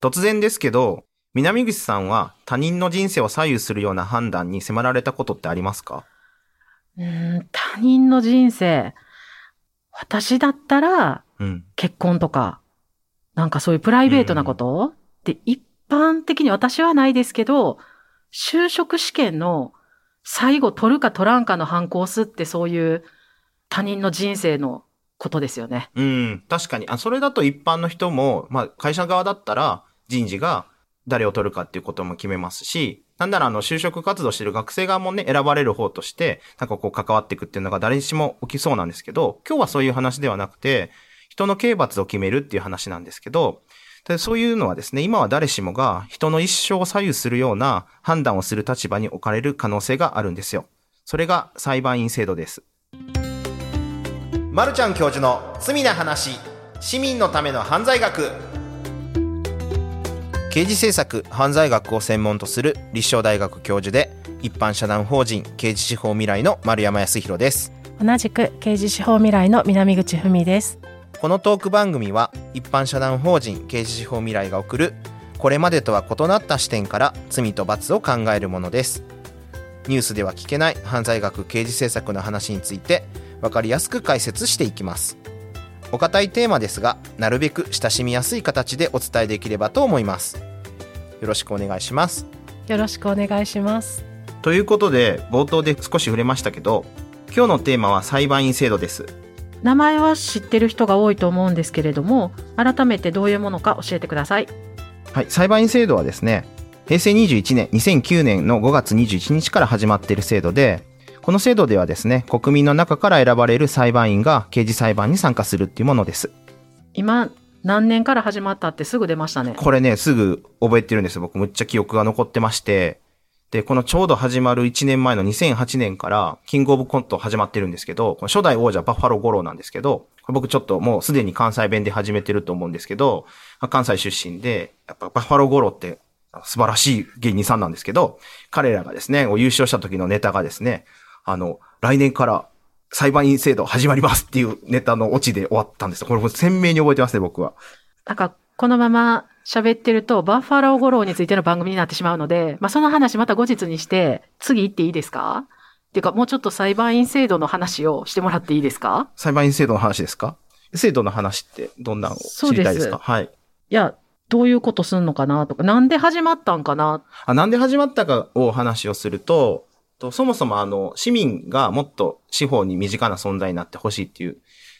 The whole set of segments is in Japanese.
突然ですけど、南口さんは他人の人生を左右するような判断に迫られたことってありますか？うーん、他人の人生。私だったら、うん。結婚とか、なんかそういうプライベートなこと、で、一般的に私はないですけど、就職試験の最後取るか取らんかの反抗すってそういう他人の人生のことですよね。うん、確かに。あ、それだと一般の人も、まあ、会社側だったら人事が誰を取るかっていうことも決めますし、なんならあの、就職活動してる学生側もね、選ばれる方として、なんかこう関わっていくっていうのが誰にしも起きそうなんですけど、今日はそういう話ではなくて、人の刑罰を決めるっていう話なんですけど、そういうのはですね、今は誰しもが人の一生を左右するような判断をする立場に置かれる可能性があるんですよ。それが裁判員制度です。まるちゃん教授の罪な話、市民のための犯罪学。刑事政策犯罪学を専門とする立正大学教授で一般社団法人刑事司法未来の丸山康弘です。同じく刑事司法未来の南口文です。このトーク番組は一般社団法人刑事司法未来が送るこれまでとは異なった視点から罪と罰を考えるものです。ニュースでは聞けない犯罪学刑事政策の話について分かりやすく解説していきます。お堅いテーマですがなるべく親しみやすい形でお伝えできればと思いますよろしくお願いしますよろしくお願いします。ということで冒頭で少し触れましたけど今日のテーマは裁判員制度です名前は知ってる人が多いと思うんですけれども、改めてどういうものか教えてください。はい、裁判員制度はですね、平成21年、2009年の5月21日から始まっている制度で、この制度ではですね、国民の中から選ばれる裁判員が刑事裁判に参加するっていうものです。今、何年から始まったってすぐ出ましたね。これね、すぐ覚えてるんですよ。僕むっちゃ記憶が残ってまして。で、このちょうど始まる1年前の2008年から、キングオブコント始まってるんですけど、この初代王者バッファロー五郎なんですけど、僕ちょっともうすでに関西弁で始めてると思うんですけど、関西出身で、やっぱバッファロー五郎って素晴らしい芸人さんなんですけど、彼らがですね、優勝した時のネタがですね、あの、来年から裁判員制度始まりますっていうネタのオチで終わったんですよ。これ鮮明に覚えてますね、僕は。なんか、このまま喋ってると、バッファロー五郎についての番組になってしまうので、まあ、その話また後日にして、次行っていいですか？っていうか、もうちょっと裁判員制度の話をしてもらっていいですか？裁判員制度の話ですか？制度の話ってどんなのを知りたいですか？はい。いや、どういうことすんのかなとか、なんで始まったんかな？あなんで始まったかを話をすると、とそもそもあの、市民がもっと司法に身近な存在になってほしいっていう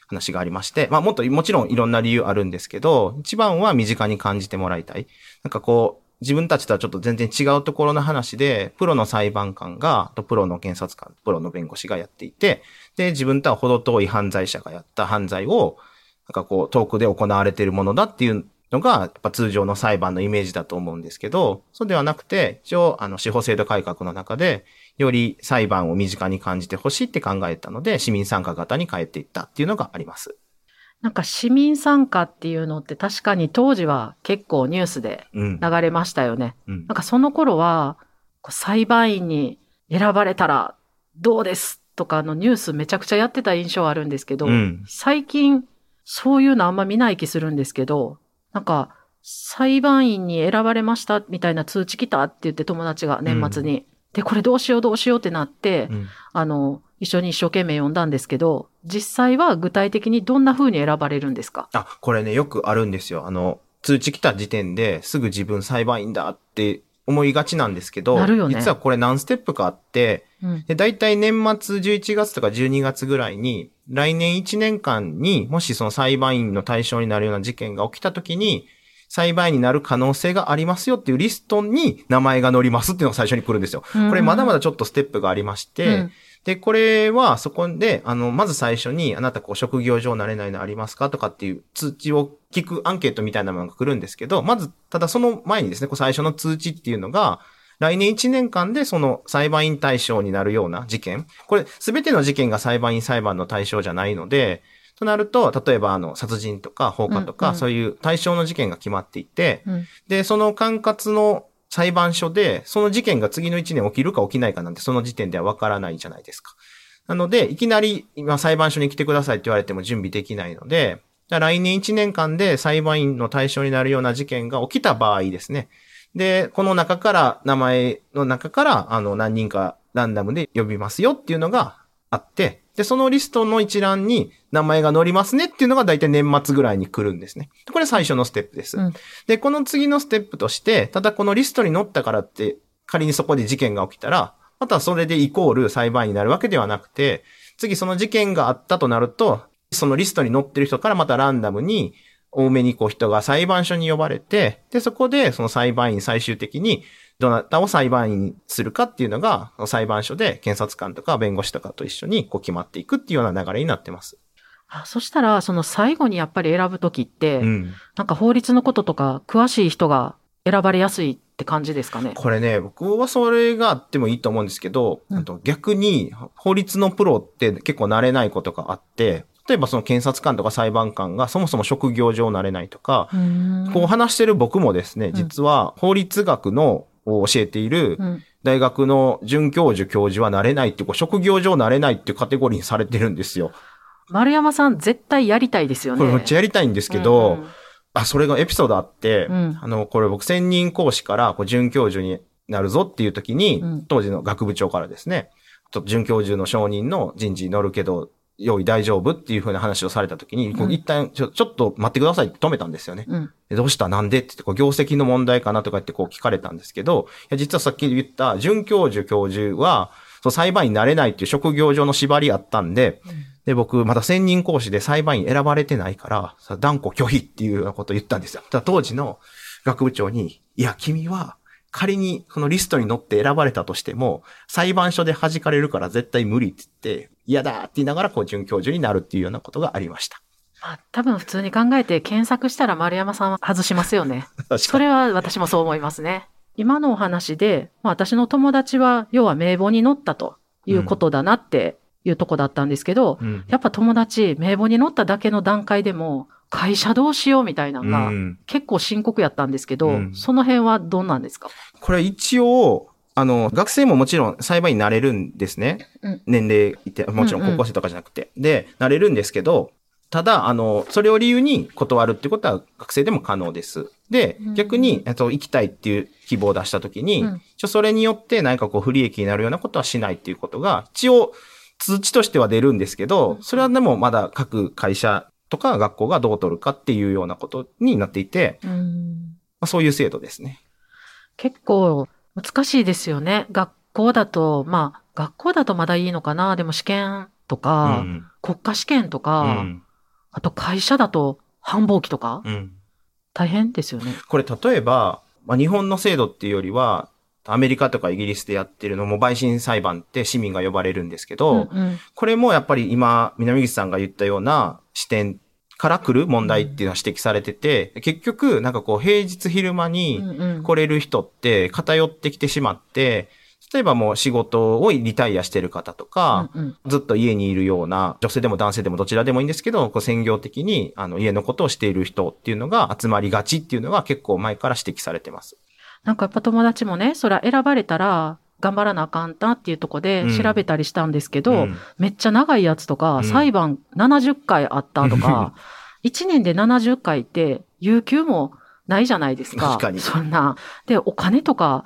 話がありまして、まあもっともちろんいろんな理由あるんですけど、一番は身近に感じてもらいたい。なんかこう、自分たちとはちょっと全然違うところの話で、プロの裁判官が、とプロの検察官、プロの弁護士がやっていて、で、自分とは程遠い犯罪者がやった犯罪を、なんかこう、遠くで行われているものだっていうのが、やっぱ通常の裁判のイメージだと思うんですけど、そうではなくて、一応、あの、司法制度改革の中で、より裁判を身近に感じてほしいって考えたので、市民参加型に変えていったっていうのがあります。なんか市民参加っていうのって確かに当時は結構ニュースでうん。流れましたよね。うんなんかその頃は、裁判員に選ばれたらどうですとかのニュースめちゃくちゃやってた印象あるんですけど、うん最近そういうのあんま見ない気するんですけど、なんか裁判員に選ばれましたみたいな通知来たって言って友達が年末に、で、これどうしようどうしようってなって、うんあの、一緒に一生懸命読んだんですけど、実際は具体的にどんな風に選ばれるんですか？あ、これね、よくあるんですよ。あの、通知来た時点ですぐ自分裁判員だって思いがちなんですけど、なるよね実はこれ何ステップかあって、うん。で、大体年末11月とか12月ぐらいに、来年1年間にもしその裁判員の対象になるような事件が起きた時に、裁判員になる可能性がありますよっていうリストに名前が載りますっていうのが最初に来るんですよ。これまだまだちょっとステップがありまして、うんで、これはそこで、あの、まず最初に、あなたこう職業上慣れないのありますかとかっていう通知を聞くアンケートみたいなものが来るんですけど、まず、ただその前にですね、こう最初の通知っていうのが、来年1年間でその裁判員対象になるような事件。これ、すべての事件が裁判員裁判の対象じゃないので、となると、例えばあの、殺人とか放火とか、うんうんそういう対象の事件が決まっていて、うんで、その管轄の裁判所で、その事件が次の1年起きるか起きないかなんて、その時点ではわからないじゃないですか。なので、いきなり今裁判所に来てくださいって言われても準備できないので、来年1年間で裁判員の対象になるような事件が起きた場合ですね。で、この中から、名前の中から、あの、何人かランダムで呼びますよっていうのがあって、で、そのリストの一覧に名前が載りますねっていうのが大体年末ぐらいに来るんですね。これ最初のステップです。うんで、この次のステップとして、ただこのリストに載ったからって、仮にそこで事件が起きたら、またそれでイコール裁判員になるわけではなくて、次その事件があったとなると、そのリストに載ってる人からまたランダムに、多めにこう人が裁判所に呼ばれて、で、そこでその裁判員最終的にどなたを裁判員にするかっていうのが、裁判所で検察官とか弁護士とかと一緒にこう決まっていくっていうような流れになってます。あそしたら、その最後にやっぱり選ぶときって、うん。なんか法律のこととか詳しい人が選ばれやすいって感じですかね？これね、僕はそれがあってもいいと思うんですけど、うんあと逆に法律のプロって結構慣れないことがあって、例えばその検察官とか裁判官がそもそも職業上慣れないとか、うこう話してる僕もですね、ん実は法律学のを教えているうん大学の准教授教授は慣れないっていう、こう職業上慣れないっていうカテゴリーにされてるんですよ。丸山さん絶対やりたいですよね。これめっちゃやりたいんですけど、うんうんあ、それがエピソードあって、うんあの、これ僕専任講師からこう准教授になるぞっていう時に、うん当時の学部長からですね、ちょっと准教授の承認の人事に乗るけど、用意大丈夫？っていうふうな話をされた時に、こう一旦ちょ、ちょっと待ってくださいって止めたんですよね。うん。でどうした？なんで？って言って、こう業績の問題かなとか言ってこう聞かれたんですけど、いや実はさっき言った准教授教授は、そう裁判員になれないっていう職業上の縛りあったんで、で、僕、まだ専任講師で裁判員選ばれてないから、さ断固拒否っていうようなことを言ったんですよ。ただ当時の学部長に、いや、君は、仮にこのリストに載って選ばれたとしても、裁判所で弾かれるから絶対無理って言って、嫌だって言いながら、こう、准教授になるっていうようなことがありました。まあ、多分普通に考えて検索したら丸山さんは外しますよね。確それは私もそう思いますね。今のお話で、まあ、私の友達は要は名簿に載ったということだなっていうとこだったんですけど、うん。やっぱ友達名簿に載っただけの段階でも会社どうしようみたいなのがうん結構深刻やったんですけど、うんその辺はどうなんですか？これ一応、あの、学生ももちろん裁判員になれるんですね。うん年齢いて、もちろんうんうん高校生とかじゃなくて。で、なれるんですけど、ただ、あの、それを理由に断るってことは学生でも可能です。でうん、逆に、えっと、行きたいっていう希望を出したときに、うんちょそれによって何かこう不利益になるようなことはしないっていうことが、一応、通知としては出るんですけど、それはでもまだ各会社とか学校がどう取るかっていうようなことになっていて、うんまあ、そういう制度ですね。結構難しいですよね。学校だと、まあ、学校だとまだいいのかな。でも試験とか、うん国家試験とか、うんあと会社だと繁忙期とか、うん大変ですよね。これ例えば、まあ、日本の制度っていうよりは、アメリカとかイギリスでやってるのも陪審裁判って市民が呼ばれるんですけど、うんうんこれもやっぱり今、南口さんが言ったような視点から来る問題っていうのは指摘されてて、結局、なんかこう平日昼間に来れる人って偏ってきてしまって、例えばもう仕事をリタイアしてる方とか、うんうんずっと家にいるような、女性でも男性でもどちらでもいいんですけど、こう専業的にあの家のことをしている人っていうのが集まりがちっていうのが結構前から指摘されてます。なんかやっぱ友達もね、そら選ばれたら頑張らなあかんなっていうとこでうん。調べたりしたんですけど、うん。めっちゃ長いやつとか、うん。裁判70回あったとか、1年で70回って、有給もないじゃないですか。確かに。そんな。で、お金とか、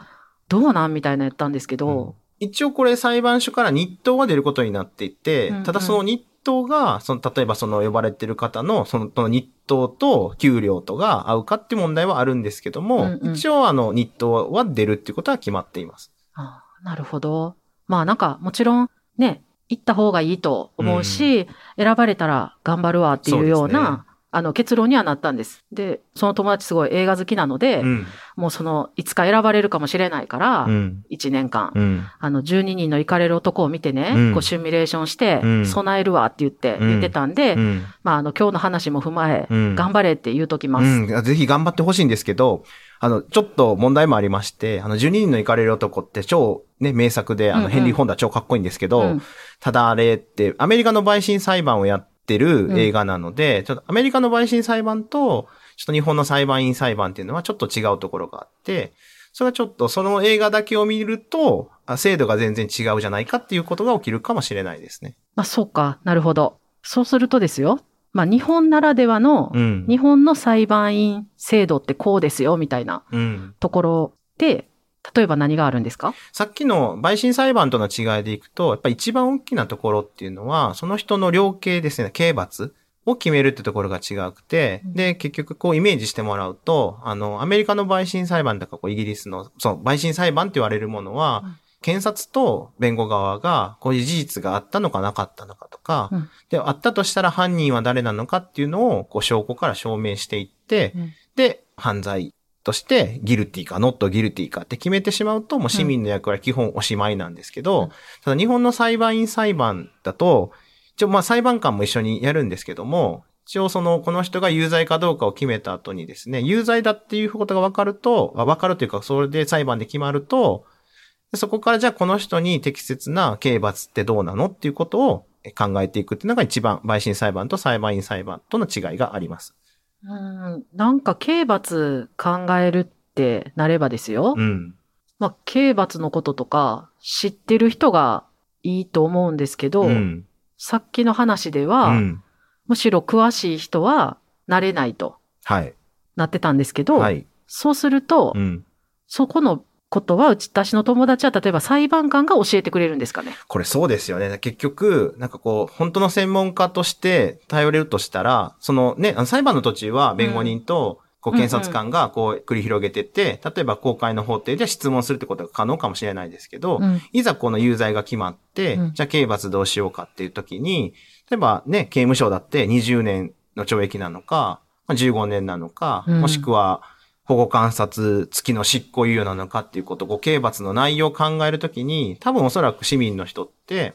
どうなんみたいなやったんですけど、一応これ裁判所から日当が出ることになっていて、うんうん。ただその日当が、その、例えばその呼ばれてる方の、その、その日当と給料とが合うかって問題はあるんですけども、うんうん。一応あの、日当は出るっていうことは決まっています。ああなるほど。まあなんか、もちろんね、行った方がいいと思うし、選ばれたら頑張るわっていうような、あの結論にはなったんです。で、その友達すごい映画好きなので、うん。もうその、いつか選ばれるかもしれないから、うん。1年間、うん。あの、12人の行かれる男を見てね、うんこう、シミュレーションしてう、ん備えるわって言って、うん言ってたんで、うん。まあ、あの、今日の話も踏まえ、うん頑張れって言うときます。うん。ぜひ頑張ってほしいんですけど、あの、ちょっと問題もありまして、あの、12人の行かれる男って超、ね、名作で、あの、うんうんヘンリー・フォンダ超かっこいいんですけど、うんただあれって、アメリカの陪審裁判をやってる映画なので、ちょっとアメリカの陪審裁判と、ちょっと日本の裁判員裁判っていうのはちょっと違うところがあって、それはちょっとその映画だけを見ると、あ制度が全然違うじゃないかっていうことが起きるかもしれないですね。まあ、そうか、なるほど。そうするとですよ。まあ日本ならではの、うん。日本の裁判員制度ってこうですよ、みたいなうん。ところで、例えば何があるんですか？さっきの陪審裁判との違いでいくと、やっぱ一番大きなところっていうのは、その人の量刑ですね、刑罰を決めるってところが違くて、うん。で、結局こうイメージしてもらうと、あの、アメリカの陪審裁判とかこうイギリスの、そう、陪審裁判って言われるものは、うん。検察と弁護側がこういう事実があったのかなかったのかとか、うん。で、あったとしたら犯人は誰なのかっていうのをこう証拠から証明していって、うん。で、犯罪としてギルティかノットギルティかって決めてしまうと、もう市民の役割基本おしまいなんですけど、うんただ日本の裁判員裁判だと、一応まあ裁判官も一緒にやるんですけども、一応その、この人が有罪かどうかを決めた後にですね、有罪だっていうことが分かると、あ分かるというか、それで裁判で決まると、でそこからじゃあこの人に適切な刑罰ってどうなのっていうことを考えていくっていうのが一番陪審裁判と裁判員裁判との違いがあります。うん、なんか刑罰考えるってなればですよ。うん。まあ、刑罰のこととか知ってる人がいいと思うんですけど、うん。さっきの話では、うん。むしろ詳しい人はなれないとはい。なってたんですけど、はい。そうすると、うん。そこのことは、うち、私の友達は例えば裁判官が教えてくれるんですかね？これそうですよね。結局、なんかこう、本当の専門家として頼れるとしたら、そのね、あの裁判の途中は弁護人と、こう、うん検察官がこう、繰り広げてって、例えば公開の法廷で質問するってことが可能かもしれないですけど、うん。いざこの有罪が決まって、うんじゃあ刑罰どうしようかっていう時に、例えばね、刑務所だって20年の懲役なのか、まあ15年なのか、うんもしくは保護観察付きの執行猶予なのかっていうこと、ご刑罰の内容を考えるときに、多分おそらく市民の人って、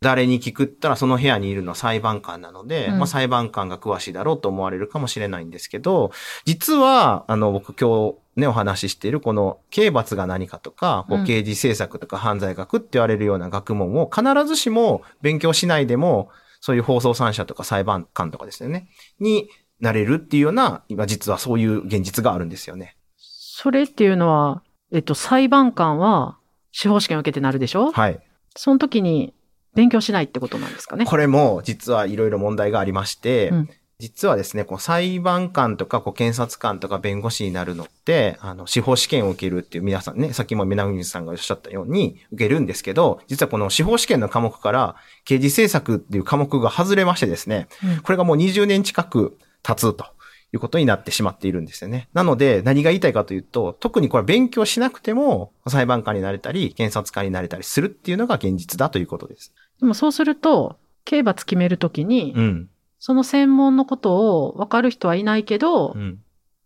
誰に聞くったらその部屋にいるのは裁判官なので、うん。まあ裁判官が詳しいだろうと思われるかもしれないんですけど、実は、あの、僕今日ね、お話ししているこの刑罰が何かとか、こううん刑事政策とか犯罪学って言われるような学問を必ずしも勉強しないでも、そういう放送三者とか裁判官とかですよね、になれるっていうような、今実はそういう現実があるんですよね。それっていうのは、えっと、裁判官は司法試験を受けてなるでしょ？はい。その時に勉強しないってことなんですかね？これも実はいろいろ問題がありまして、うん実はですね、こう裁判官とかこう検察官とか弁護士になるのって、あの、司法試験を受けるっていう皆さんね、さっきも南口さんがおっしゃったように受けるんですけど、実はこの司法試験の科目から刑事政策っていう科目が外れましてですね、うんこれがもう20年近く経つということになってしまっているんですよね。なので、何が言いたいかというと、特にこれ勉強しなくても裁判官になれたり、検察官になれたりするっていうのが現実だということです。でもそうすると、刑罰決めるときに、うん。その専門のことを分かる人はいないけど、うん。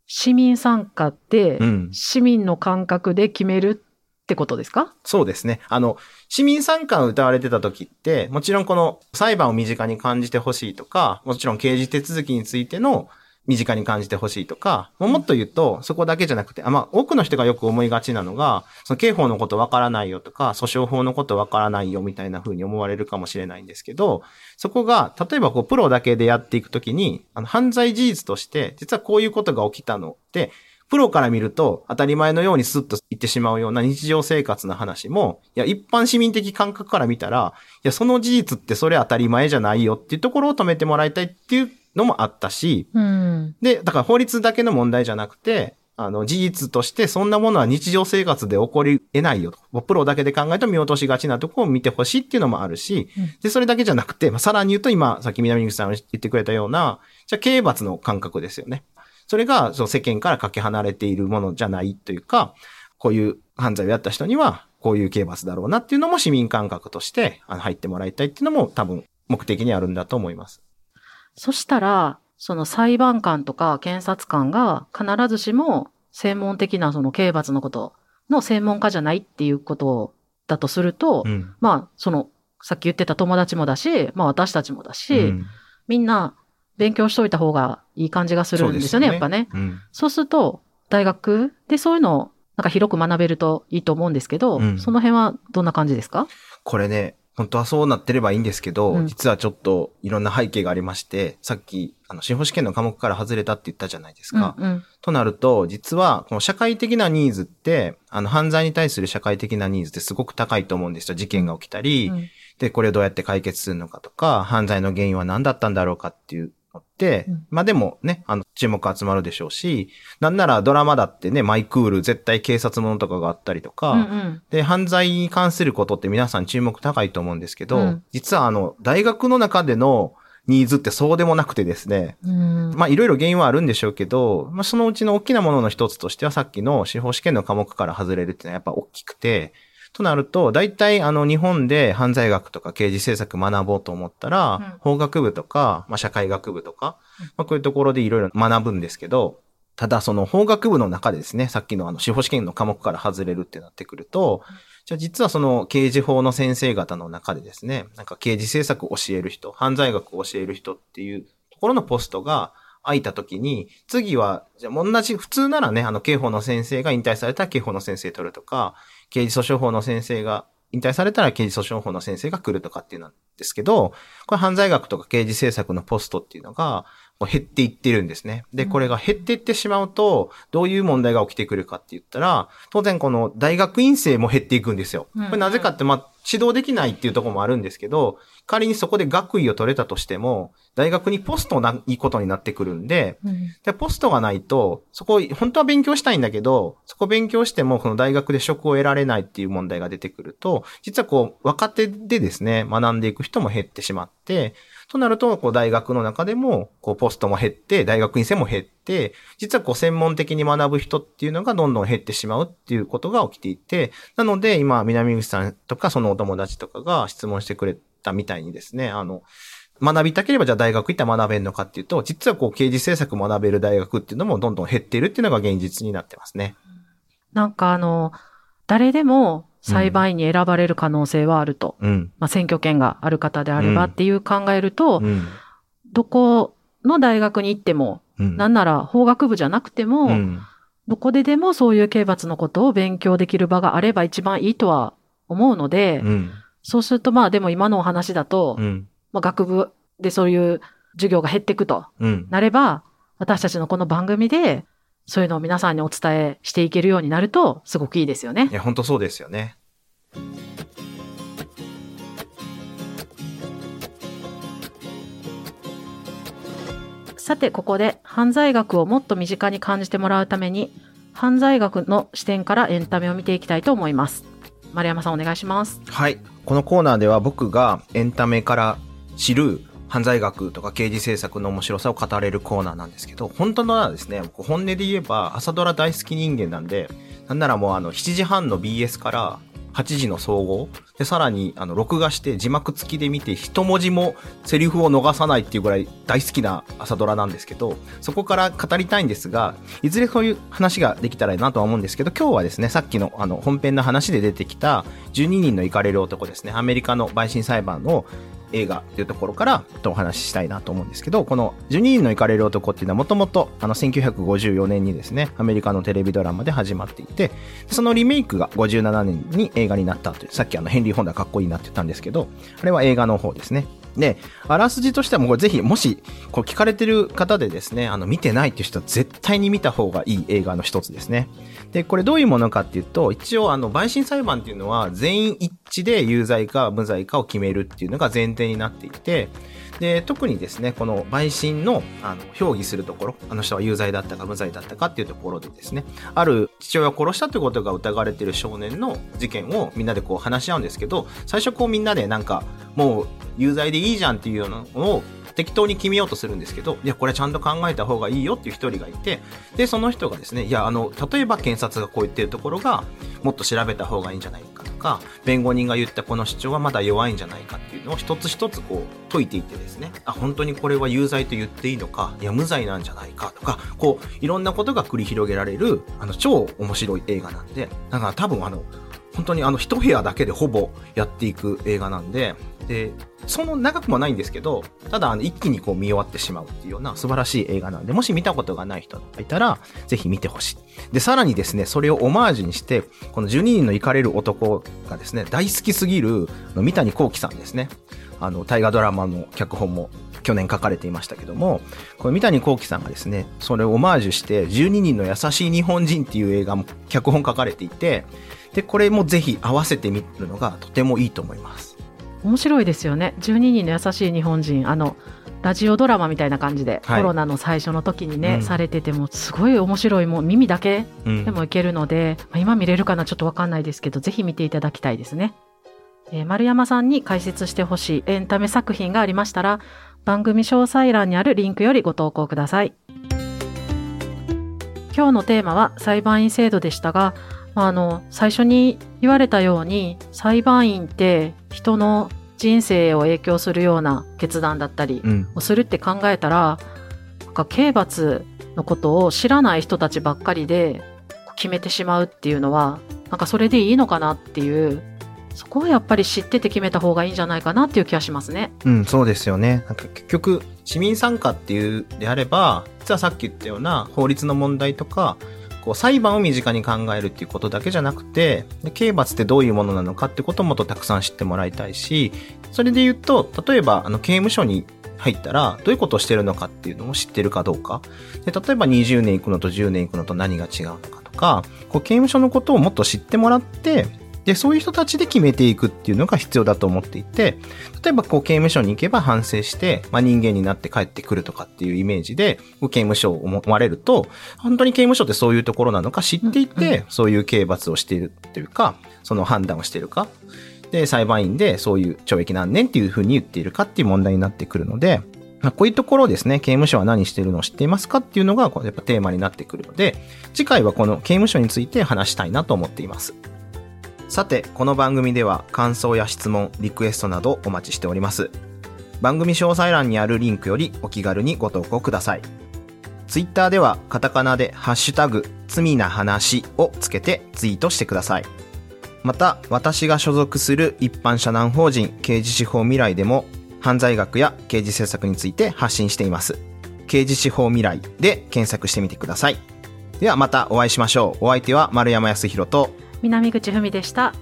市民参加で、うん。市民の感覚で決めるっってことですか？そうですね。あの、市民参加を歌われてた時って、もちろんこの裁判を身近に感じてほしいとか、もちろん刑事手続きについての身近に感じてほしいとか、ももっと言うと、そこだけじゃなくて、あまあ、多くの人がよく思いがちなのが、その刑法のことわからないよとか、訴訟法のことわからないよみたいな風に思われるかもしれないんですけど、そこが、例えばこう、プロだけでやっていくときに、あの、犯罪事実として、実はこういうことが起きたのって、プロから見ると当たり前のようにスッと言ってしまうような日常生活の話も、いや、一般市民的感覚から見たら、いや、その事実ってそれ当たり前じゃないよっていうところを止めてもらいたいっていうのもあったし、うん。で、だから法律だけの問題じゃなくて、あの、事実としてそんなものは日常生活で起こり得ないよと。プロだけで考えると見落としがちなところを見てほしいっていうのもあるし、うんで、それだけじゃなくて、まあ、さらに言うと今、さっき南口さんが言ってくれたような、じゃあ刑罰の感覚ですよね。それが、そう世間からかけ離れているものじゃないというか、こういう犯罪をやった人には、こういう刑罰だろうなっていうのも市民感覚として、あの、入ってもらいたいっていうのも多分、目的にあるんだと思います。そしたら、その裁判官とか検察官が必ずしも専門的なその刑罰のことの専門家じゃないっていうことだとすると、うん。まあ、その、さっき言ってた友達もだし、まあ私たちもだし、うんみんな勉強しといた方がいい感じがするんですよね、やっぱね。うん。そうすると、大学でそういうのをなんか広く学べるといいと思うんですけど、うんその辺はどんな感じですか？これね、本当はそうなってればいいんですけど、うん実はちょっといろんな背景がありまして、さっき、あの、司法試験の科目から外れたって言ったじゃないですか。うんうんとなると、実は、この社会的なニーズって、あの、犯罪に対する社会的なニーズってすごく高いと思うんですよ。事件が起きたり、うんで、これをどうやって解決するのかとか、犯罪の原因は何だったんだろうかっていうのって、うんまあでもね、あの、注目集まるでしょうし、なんならドラマだってね、マイクール絶対警察ものとかがあったりとか、うんうん。で、犯罪に関することって皆さん注目高いと思うんですけど、うん実はあの、大学の中でのニーズってそうでもなくてですね、うん。まあいろいろ原因はあるんでしょうけど、まあそのうちの大きなものの一つとしてはさっきの司法試験の科目から外れるっていうのはやっぱ大きくて、となると、大体あの日本で犯罪学とか刑事政策学ぼうと思ったら、うん。法学部とか、まあ社会学部とか、まあこういうところでいろいろ学ぶんですけど、ただその法学部の中でですね、さっきのあの司法試験の科目から外れるってなってくると、じゃあ実はその刑事法の先生方の中でですね、なんか刑事政策を教える人、犯罪学を教える人っていうところのポストが空いた時に、次は、じゃあ同じ、普通ならね、あの刑法の先生が引退されたら刑法の先生取るとか、刑事訴訟法の先生が引退されたら刑事訴訟法の先生が来るとかっていうなんですけど、これ犯罪学とか刑事政策のポストっていうのが減っていってるんですね。で、これが減っていってしまうと、どういう問題が起きてくるかって言ったら、当然この大学院生も減っていくんですよ。うんこれなぜかって、まあ、指導できないっていうところもあるんですけど、仮にそこで学位を取れたとしても、大学にポストないことになってくるんで、うんで、ポストがないと、そこ、本当は勉強したいんだけど、そこ勉強しても、この大学で職を得られないっていう問題が出てくると、実はこう、若手でですね、学んでいく人も減ってしまって、となると、こう、大学の中でも、こう、ポストも減って、大学院生も減って、実はこう、専門的に学ぶ人っていうのがどんどん減ってしまうっていうことが起きていて、なので、今、南口さんとか、そのお友達とかが質問してくれたみたいにですね、あの、学びたければじゃあ大学行ったら学べるのかっていうと、実はこう、刑事政策学べる大学っていうのもどんどん減っているっていうのが現実になってますね。なんかあの、誰でも裁判員に選ばれる可能性はあると。うん。まあ、選挙権がある方であればっていう考えると、うん。どこの大学に行っても、うん。なんなら法学部じゃなくても、うん。どこででもそういう刑罰のことを勉強できる場があれば一番いいとは思うので、うん。そうするとまあでも今のお話だと、うん。まあ、学部でそういう授業が減っていくとうん。なれば、私たちのこの番組で、そういうのを皆さんにお伝えしていけるようになると、すごくいいですよねい。や、本当そうですよね。さて、ここで犯罪学をもっと身近に感じてもらうために、犯罪学の視点からエンタメを見ていきたいと思います。丸山さんお願いします。はい。このコーナーでは僕がエンタメから知る犯罪学とか刑事政策の面白さを語れるコーナーなんですけど、本当はですね、本音で言えば朝ドラ大好き人間なんで、なんならもうあの7時半の BS から8時の総合で、さらにあの録画して字幕付きで見て一文字もセリフを逃さないっていうぐらい大好きな朝ドラなんですけど、そこから語りたいんですが、いずれそういう話ができたらいいなとは思うんですけど、今日はですね、さっきのあの本編の話で出てきた12人の行かれる男ですね、アメリカの陪審裁判の映画というところからとお話ししたいなと思うんですけど、この12人の行かれる男っていうのはもともとあの1954年にですね、アメリカのテレビドラマで始まっていて、そのリメイクが57年に映画になったという、さっきあのヘンリー・ホンダかっこいいなって言ったんですけど、あれは映画の方ですね。で、あらすじとしてはもうぜひ、もし、こう聞かれてる方でですね、あの見てないっていう人は絶対に見た方がいい映画の一つですね。で、これどういうものかっていうと、一応あの、陪審裁判っていうのは全員一致で有罪か無罪かを決めるっていうのが前提になっていて、で、特にですね、この陪審の、あの、評議するところ、あの人は有罪だったか無罪だったかっていうところでですね、ある父親を殺したということが疑われている少年の事件をみんなでこう話し合うんですけど、最初こうみんなでなんか、もう有罪でいいじゃんっていうのを適当に決めようとするんですけど、いや、これちゃんと考えた方がいいよっていう一人がいて、で、その人がですね、いや、あの、例えば検察がこう言ってるところが、もっと調べた方がいいんじゃないかとか、弁護人が言ったこの主張はまだ弱いんじゃないかっていうのを一つ一つこう解いていってですね、あ、本当にこれは有罪と言っていいのか、いや、無罪なんじゃないかとか、こう、いろんなことが繰り広げられる、あの、超面白い映画なんで、だから多分あの、本当にあの一部屋だけでほぼやっていく映画なんで、で、その長くもないんですけど、ただあの一気にこう見終わってしまうっていうような素晴らしい映画なんで、もし見たことがない人がいたら、ぜひ見てほしい。で、さらにですね、それをオマージュにして、この12人の行かれる男がですね、大好きすぎる、三谷幸喜さんですね。あの、大河ドラマの脚本も去年書かれていましたけども、これ三谷幸喜さんがですね、それをオマージュして、12人の優しい日本人っていう映画も脚本書かれていて、で、これもぜひ合わせてみるのがとてもいいと思います。面白いですよね。12人の優しい日本人、あの、ラジオドラマみたいな感じで、はいコロナの最初の時にね、うんされてても、すごい面白い、もう耳だけうんでもいけるので、まあ今見れるかなちょっとわかんないですけど、ぜひ見ていただきたいですね。えー丸山さんに解説してほしいエンタメ作品がありましたら、番組詳細欄にあるリンクよりご投稿ください。今日のテーマは裁判員制度でしたが、まああの、最初に言われたように、裁判員って人の人生を影響するような決断だったりうん。をするって考えたら、なんか刑罰のことを知らない人たちばっかりで決めてしまうっていうのは、なんかそれでいいのかなっていう、そこはやっぱり知ってて決めた方がいいんじゃないかなっていう気がしますね。うん、そうですよね。なんか結局、市民参加っていうであれば、実はさっき言ったような法律の問題とか、こう裁判を身近に考えるっていうことだけじゃなくて、刑罰ってどういうものなのかってことをもっとたくさん知ってもらいたいし、それで言うと、例えば、あの、刑務所に入ったら、どういうことをしてるのかっていうのを知ってるかどうか。で、例えば20年行くのと10年行くのと何が違うのかとか、こう、刑務所のことをもっと知ってもらって、で、そういう人たちで決めていくっていうのが必要だと思っていて、例えばこう刑務所に行けば反省して、まあ、人間になって帰ってくるとかっていうイメージで、刑務所を思われると、本当に刑務所ってそういうところなのか知っていて、うんそういう刑罰をしているというか、その判断をしているか、で、裁判員でそういう懲役何年っていうふうに言っているかっていう問題になってくるので、まあ、こういうところをですね、刑務所は何しているのを知っていますかっていうのが、こうやっぱテーマになってくるので、次回はこの刑務所について話したいなと思っています。さて、この番組では感想や質問、リクエストなどお待ちしております。番組詳細欄にあるリンクよりお気軽にご投稿ください。ツイッターではカタカナでハッシュタグ、罪な話をつけてツイートしてください。また、私が所属する一般社団法人刑事司法未来でも犯罪学や刑事政策について発信しています。刑事司法未来で検索してみてください。ではまたお会いしましょう。お相手は丸山康弘と南口文でした。